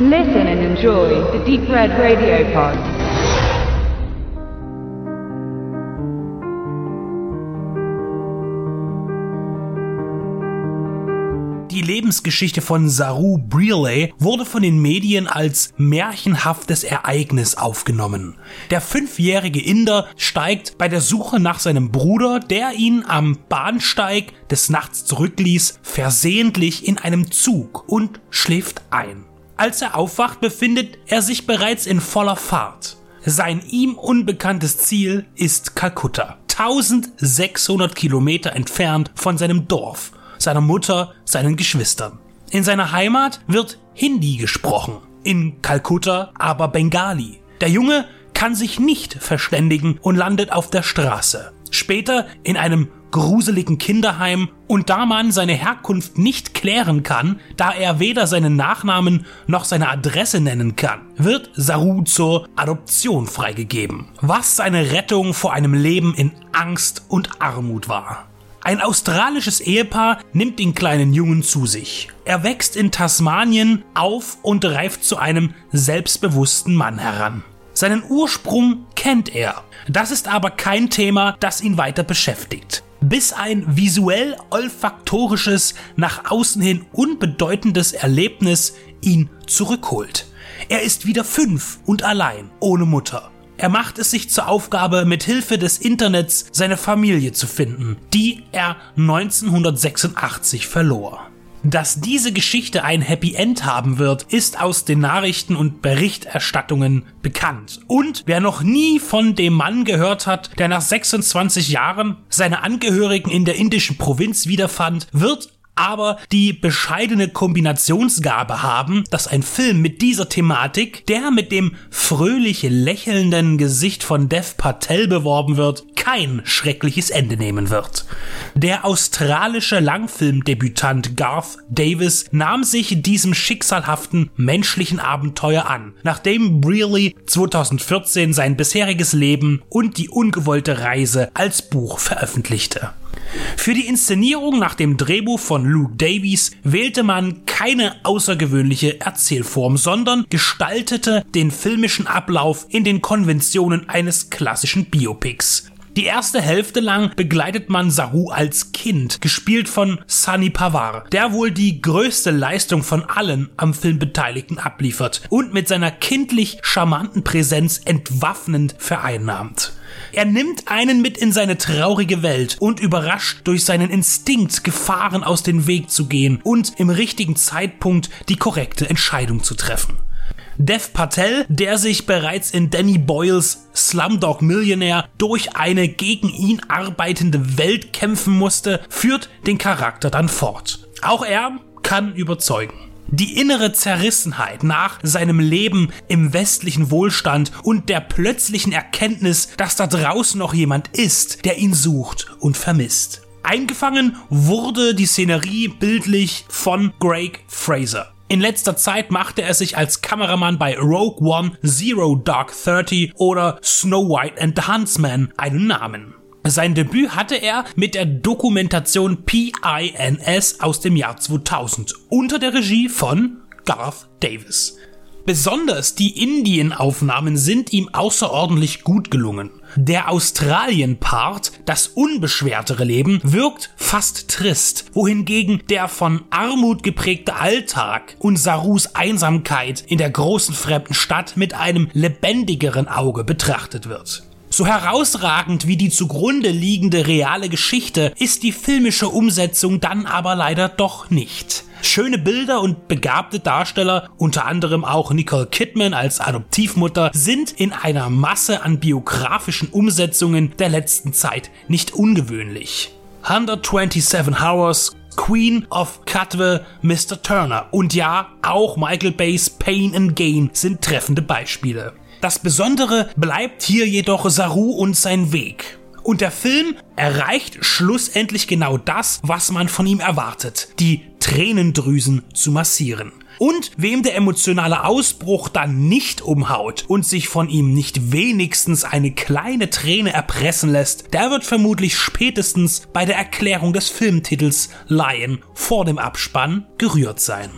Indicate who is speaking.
Speaker 1: Listen and enjoy the Deep Red Radio Pod.
Speaker 2: Die Lebensgeschichte von Saru Brearley wurde von den Medien als märchenhaftes Ereignis aufgenommen. Der fünfjährige Inder steigt bei der Suche nach seinem Bruder, der ihn am Bahnsteig des Nachts zurückließ, versehentlich in einem Zug und schläft ein. Als er aufwacht, befindet er sich bereits in voller Fahrt. Sein ihm unbekanntes Ziel ist Kalkutta, 1600 Kilometer entfernt von seinem Dorf, seiner Mutter, seinen Geschwistern. In seiner Heimat wird Hindi gesprochen, in Kalkutta aber Bengali. Der Junge kann sich nicht verständigen und landet auf der Straße. Später in einem gruseligen Kinderheim und da man seine Herkunft nicht klären kann, da er weder seinen Nachnamen noch seine Adresse nennen kann, wird Saru zur Adoption freigegeben, was seine Rettung vor einem Leben in Angst und Armut war. Ein australisches Ehepaar nimmt den kleinen Jungen zu sich. Er wächst in Tasmanien auf und reift zu einem selbstbewussten Mann heran. Seinen Ursprung kennt er. Das ist aber kein Thema, das ihn weiter beschäftigt bis ein visuell olfaktorisches, nach außen hin unbedeutendes Erlebnis ihn zurückholt. Er ist wieder fünf und allein, ohne Mutter. Er macht es sich zur Aufgabe, mit Hilfe des Internets seine Familie zu finden, die er 1986 verlor. Dass diese Geschichte ein Happy End haben wird, ist aus den Nachrichten und Berichterstattungen bekannt. Und wer noch nie von dem Mann gehört hat, der nach 26 Jahren seine Angehörigen in der indischen Provinz wiederfand, wird aber die bescheidene Kombinationsgabe haben, dass ein Film mit dieser Thematik, der mit dem fröhlich lächelnden Gesicht von Dev Patel beworben wird, kein schreckliches Ende nehmen wird. Der australische Langfilmdebütant Garth Davis nahm sich diesem schicksalhaften menschlichen Abenteuer an, nachdem Brearley 2014 sein bisheriges Leben und die ungewollte Reise als Buch veröffentlichte. Für die Inszenierung nach dem Drehbuch von Luke Davies wählte man keine außergewöhnliche Erzählform, sondern gestaltete den filmischen Ablauf in den Konventionen eines klassischen Biopics. Die erste Hälfte lang begleitet man Saru als Kind, gespielt von Sunny Pawar, der wohl die größte Leistung von allen am Film Beteiligten abliefert und mit seiner kindlich charmanten Präsenz entwaffnend vereinnahmt. Er nimmt einen mit in seine traurige Welt und überrascht durch seinen Instinkt, Gefahren aus dem Weg zu gehen und im richtigen Zeitpunkt die korrekte Entscheidung zu treffen. Dev Patel, der sich bereits in Danny Boyles Slumdog Millionaire durch eine gegen ihn arbeitende Welt kämpfen musste, führt den Charakter dann fort. Auch er kann überzeugen. Die innere Zerrissenheit nach seinem Leben im westlichen Wohlstand und der plötzlichen Erkenntnis, dass da draußen noch jemand ist, der ihn sucht und vermisst. Eingefangen wurde die Szenerie bildlich von Greg Fraser. In letzter Zeit machte er sich als Kameramann bei Rogue One, Zero Dark Thirty oder Snow White and the Huntsman einen Namen. Sein Debüt hatte er mit der Dokumentation PINS aus dem Jahr 2000 unter der Regie von Garth Davis. Besonders die Indienaufnahmen sind ihm außerordentlich gut gelungen. Der Australien-Part, das unbeschwertere Leben, wirkt fast trist, wohingegen der von Armut geprägte Alltag und Sarus Einsamkeit in der großen fremden Stadt mit einem lebendigeren Auge betrachtet wird. So herausragend wie die zugrunde liegende reale Geschichte ist die filmische Umsetzung dann aber leider doch nicht. Schöne Bilder und begabte Darsteller, unter anderem auch Nicole Kidman als Adoptivmutter, sind in einer Masse an biografischen Umsetzungen der letzten Zeit nicht ungewöhnlich. 127 Hours, Queen of Cutwe, Mr. Turner und ja, auch Michael Bay's Pain and Gain sind treffende Beispiele. Das Besondere bleibt hier jedoch Saru und sein Weg. Und der Film erreicht schlussendlich genau das, was man von ihm erwartet, die Tränendrüsen zu massieren. Und wem der emotionale Ausbruch dann nicht umhaut und sich von ihm nicht wenigstens eine kleine Träne erpressen lässt, der wird vermutlich spätestens bei der Erklärung des Filmtitels Lion vor dem Abspann gerührt sein.